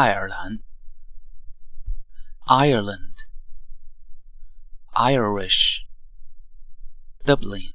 爱尔兰，Ireland, Irish, Dublin。